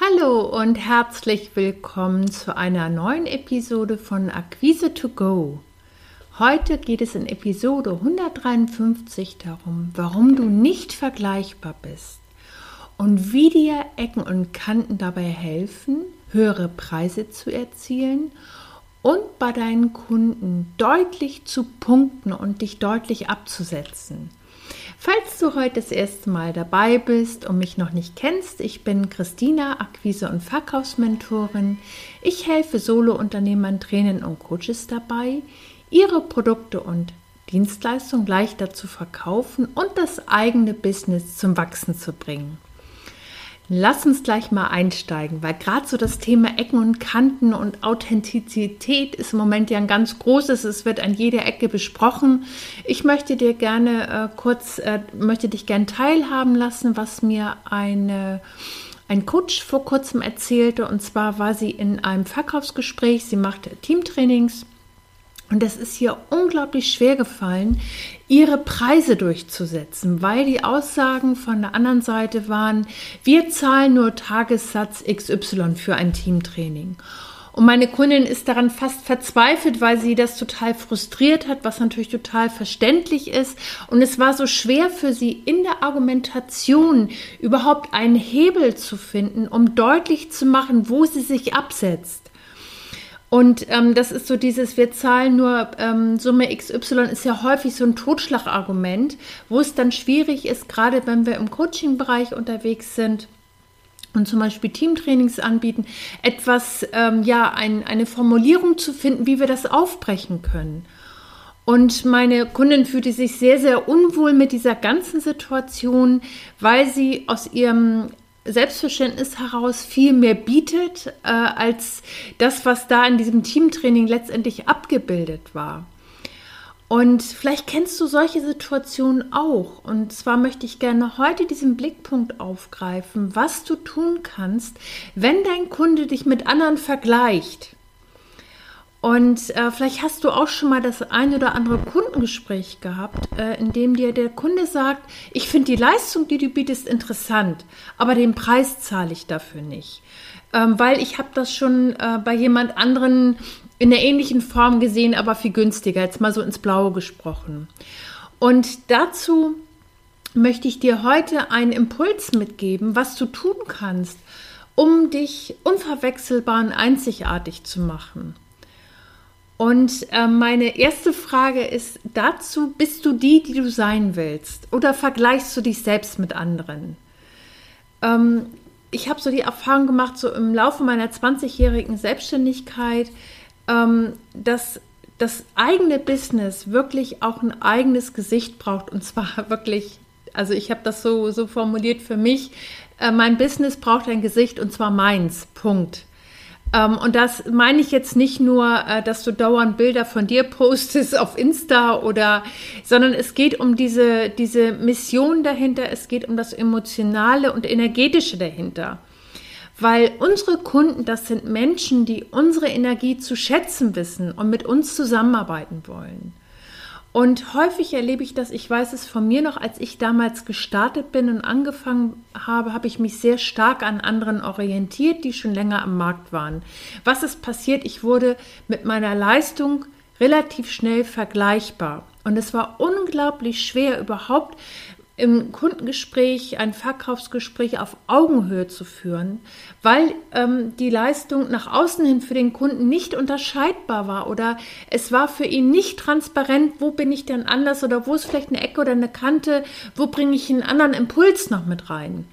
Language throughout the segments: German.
Hallo und herzlich willkommen zu einer neuen Episode von Akquise to Go. Heute geht es in Episode 153 darum, warum du nicht vergleichbar bist und wie dir Ecken und Kanten dabei helfen, höhere Preise zu erzielen und bei deinen Kunden deutlich zu punkten und dich deutlich abzusetzen. Falls du heute das erste Mal dabei bist und mich noch nicht kennst, ich bin Christina, Akquise- und Verkaufsmentorin. Ich helfe Solo-Unternehmern, Trainern und Coaches dabei, ihre Produkte und Dienstleistungen leichter zu verkaufen und das eigene Business zum Wachsen zu bringen. Lass uns gleich mal einsteigen, weil gerade so das Thema Ecken und Kanten und Authentizität ist im Moment ja ein ganz großes. Es wird an jeder Ecke besprochen. Ich möchte dir gerne äh, kurz, äh, möchte dich gerne teilhaben lassen, was mir eine ein Coach vor kurzem erzählte. Und zwar war sie in einem Verkaufsgespräch. Sie macht Teamtrainings und es ist hier unglaublich schwer gefallen, ihre Preise durchzusetzen, weil die Aussagen von der anderen Seite waren, wir zahlen nur Tagessatz XY für ein Teamtraining. Und meine Kundin ist daran fast verzweifelt, weil sie das total frustriert hat, was natürlich total verständlich ist. Und es war so schwer für sie in der Argumentation überhaupt einen Hebel zu finden, um deutlich zu machen, wo sie sich absetzt. Und ähm, das ist so dieses, wir zahlen nur ähm, Summe XY, ist ja häufig so ein Totschlagargument, wo es dann schwierig ist, gerade wenn wir im Coaching-Bereich unterwegs sind und zum Beispiel Teamtrainings anbieten, etwas, ähm, ja, ein, eine Formulierung zu finden, wie wir das aufbrechen können. Und meine Kundin fühlte sich sehr, sehr unwohl mit dieser ganzen Situation, weil sie aus ihrem Selbstverständnis heraus viel mehr bietet, äh, als das, was da in diesem Teamtraining letztendlich abgebildet war. Und vielleicht kennst du solche Situationen auch. Und zwar möchte ich gerne heute diesen Blickpunkt aufgreifen, was du tun kannst, wenn dein Kunde dich mit anderen vergleicht. Und äh, vielleicht hast du auch schon mal das ein oder andere Kundengespräch gehabt, äh, in dem dir der Kunde sagt, ich finde die Leistung, die du bietest, interessant, aber den Preis zahle ich dafür nicht. Ähm, weil ich habe das schon äh, bei jemand anderen in der ähnlichen Form gesehen, aber viel günstiger, jetzt mal so ins Blaue gesprochen. Und dazu möchte ich dir heute einen Impuls mitgeben, was du tun kannst, um dich unverwechselbar und einzigartig zu machen. Und äh, meine erste Frage ist dazu, bist du die, die du sein willst? Oder vergleichst du dich selbst mit anderen? Ähm, ich habe so die Erfahrung gemacht, so im Laufe meiner 20-jährigen Selbstständigkeit, ähm, dass das eigene Business wirklich auch ein eigenes Gesicht braucht. Und zwar wirklich, also ich habe das so, so formuliert für mich, äh, mein Business braucht ein Gesicht und zwar meins. Punkt. Ähm, und das meine ich jetzt nicht nur, äh, dass du dauernd Bilder von dir postest auf Insta oder, sondern es geht um diese, diese Mission dahinter, es geht um das Emotionale und Energetische dahinter. Weil unsere Kunden, das sind Menschen, die unsere Energie zu schätzen wissen und mit uns zusammenarbeiten wollen. Und häufig erlebe ich das, ich weiß es von mir noch, als ich damals gestartet bin und angefangen habe, habe ich mich sehr stark an anderen orientiert, die schon länger am Markt waren. Was ist passiert? Ich wurde mit meiner Leistung relativ schnell vergleichbar. Und es war unglaublich schwer, überhaupt im Kundengespräch, ein Verkaufsgespräch auf Augenhöhe zu führen, weil ähm, die Leistung nach außen hin für den Kunden nicht unterscheidbar war oder es war für ihn nicht transparent, wo bin ich denn anders oder wo ist vielleicht eine Ecke oder eine Kante, wo bringe ich einen anderen Impuls noch mit rein.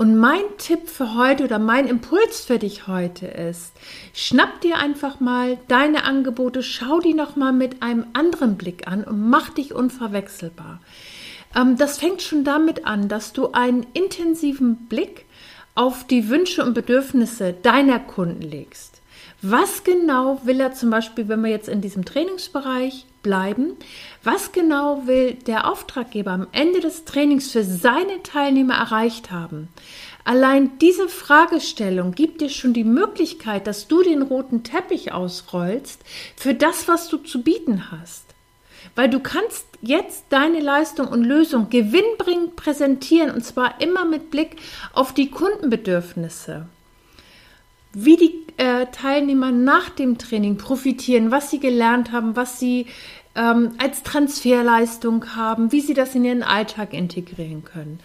Und mein Tipp für heute oder mein Impuls für dich heute ist, schnapp dir einfach mal deine Angebote, schau die noch mal mit einem anderen Blick an und mach dich unverwechselbar. Ähm, das fängt schon damit an, dass du einen intensiven Blick auf die Wünsche und Bedürfnisse deiner Kunden legst. Was genau will er zum Beispiel, wenn wir jetzt in diesem Trainingsbereich bleiben, was genau will der Auftraggeber am Ende des Trainings für seine Teilnehmer erreicht haben? Allein diese Fragestellung gibt dir schon die Möglichkeit, dass du den roten Teppich ausrollst für das, was du zu bieten hast. Weil du kannst jetzt deine Leistung und Lösung gewinnbringend präsentieren und zwar immer mit Blick auf die Kundenbedürfnisse. Wie die äh, Teilnehmer nach dem Training profitieren, was sie gelernt haben, was sie ähm, als Transferleistung haben, wie sie das in ihren Alltag integrieren können.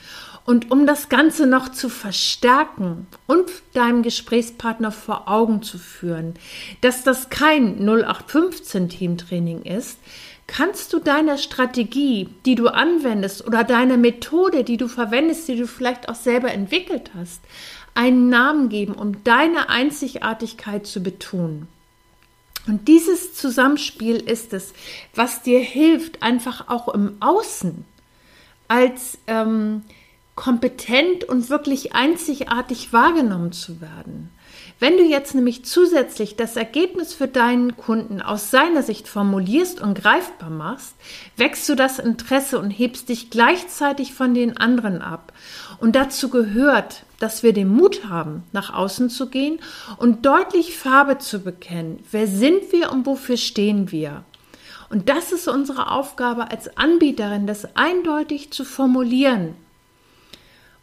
Und um das Ganze noch zu verstärken und deinem Gesprächspartner vor Augen zu führen, dass das kein 0815-Teamtraining ist, kannst du deiner Strategie, die du anwendest oder deiner Methode, die du verwendest, die du vielleicht auch selber entwickelt hast, einen Namen geben, um deine Einzigartigkeit zu betonen. Und dieses Zusammenspiel ist es, was dir hilft, einfach auch im Außen als ähm, kompetent und wirklich einzigartig wahrgenommen zu werden. Wenn du jetzt nämlich zusätzlich das Ergebnis für deinen Kunden aus seiner Sicht formulierst und greifbar machst, wächst du das Interesse und hebst dich gleichzeitig von den anderen ab. Und dazu gehört, dass wir den Mut haben, nach außen zu gehen und deutlich Farbe zu bekennen. Wer sind wir und wofür stehen wir? Und das ist unsere Aufgabe als Anbieterin, das eindeutig zu formulieren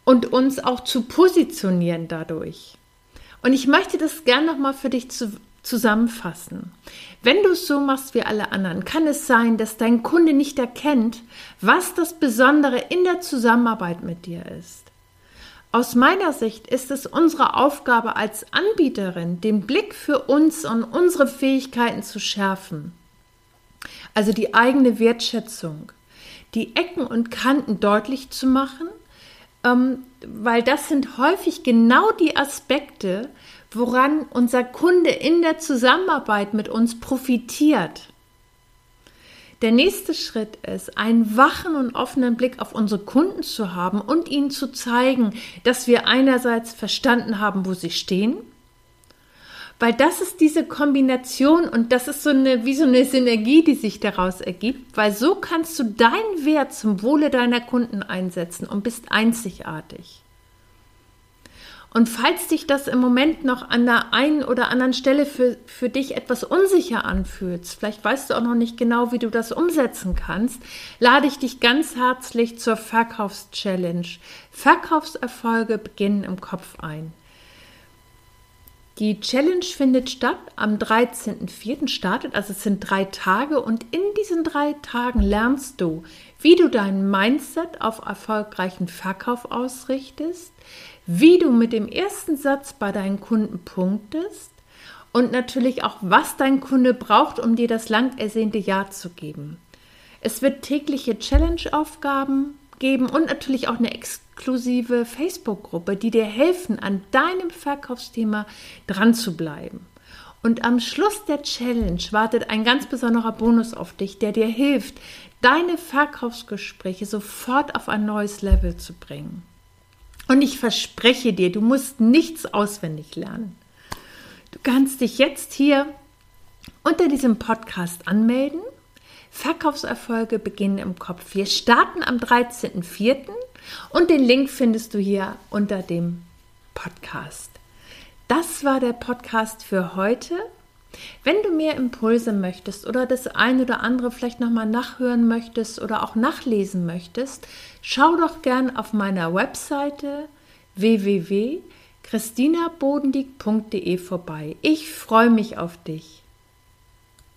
und uns auch zu positionieren dadurch. Und ich möchte das gern nochmal für dich zu, zusammenfassen. Wenn du es so machst wie alle anderen, kann es sein, dass dein Kunde nicht erkennt, was das Besondere in der Zusammenarbeit mit dir ist. Aus meiner Sicht ist es unsere Aufgabe als Anbieterin, den Blick für uns und unsere Fähigkeiten zu schärfen. Also die eigene Wertschätzung, die Ecken und Kanten deutlich zu machen ähm, weil das sind häufig genau die Aspekte, woran unser Kunde in der Zusammenarbeit mit uns profitiert. Der nächste Schritt ist, einen wachen und offenen Blick auf unsere Kunden zu haben und ihnen zu zeigen, dass wir einerseits verstanden haben, wo sie stehen weil das ist diese Kombination und das ist so eine, wie so eine Synergie, die sich daraus ergibt, weil so kannst du deinen Wert zum Wohle deiner Kunden einsetzen und bist einzigartig. Und falls dich das im Moment noch an der einen oder anderen Stelle für, für dich etwas unsicher anfühlt, vielleicht weißt du auch noch nicht genau, wie du das umsetzen kannst, lade ich dich ganz herzlich zur Verkaufschallenge. Verkaufserfolge beginnen im Kopf ein. Die Challenge findet statt am 13.04. startet, also es sind drei Tage und in diesen drei Tagen lernst du, wie du dein Mindset auf erfolgreichen Verkauf ausrichtest, wie du mit dem ersten Satz bei deinen Kunden punktest und natürlich auch, was dein Kunde braucht, um dir das lang ersehnte Ja zu geben. Es wird tägliche Challenge-Aufgaben geben und natürlich auch eine exklusive Facebook-Gruppe, die dir helfen, an deinem Verkaufsthema dran zu bleiben. Und am Schluss der Challenge wartet ein ganz besonderer Bonus auf dich, der dir hilft, deine Verkaufsgespräche sofort auf ein neues Level zu bringen. Und ich verspreche dir, du musst nichts auswendig lernen. Du kannst dich jetzt hier unter diesem Podcast anmelden Verkaufserfolge beginnen im Kopf. Wir starten am 13.04. und den Link findest du hier unter dem Podcast. Das war der Podcast für heute. Wenn du mehr Impulse möchtest oder das ein oder andere vielleicht nochmal nachhören möchtest oder auch nachlesen möchtest, schau doch gern auf meiner Webseite www.christinabodendieck.de vorbei. Ich freue mich auf dich.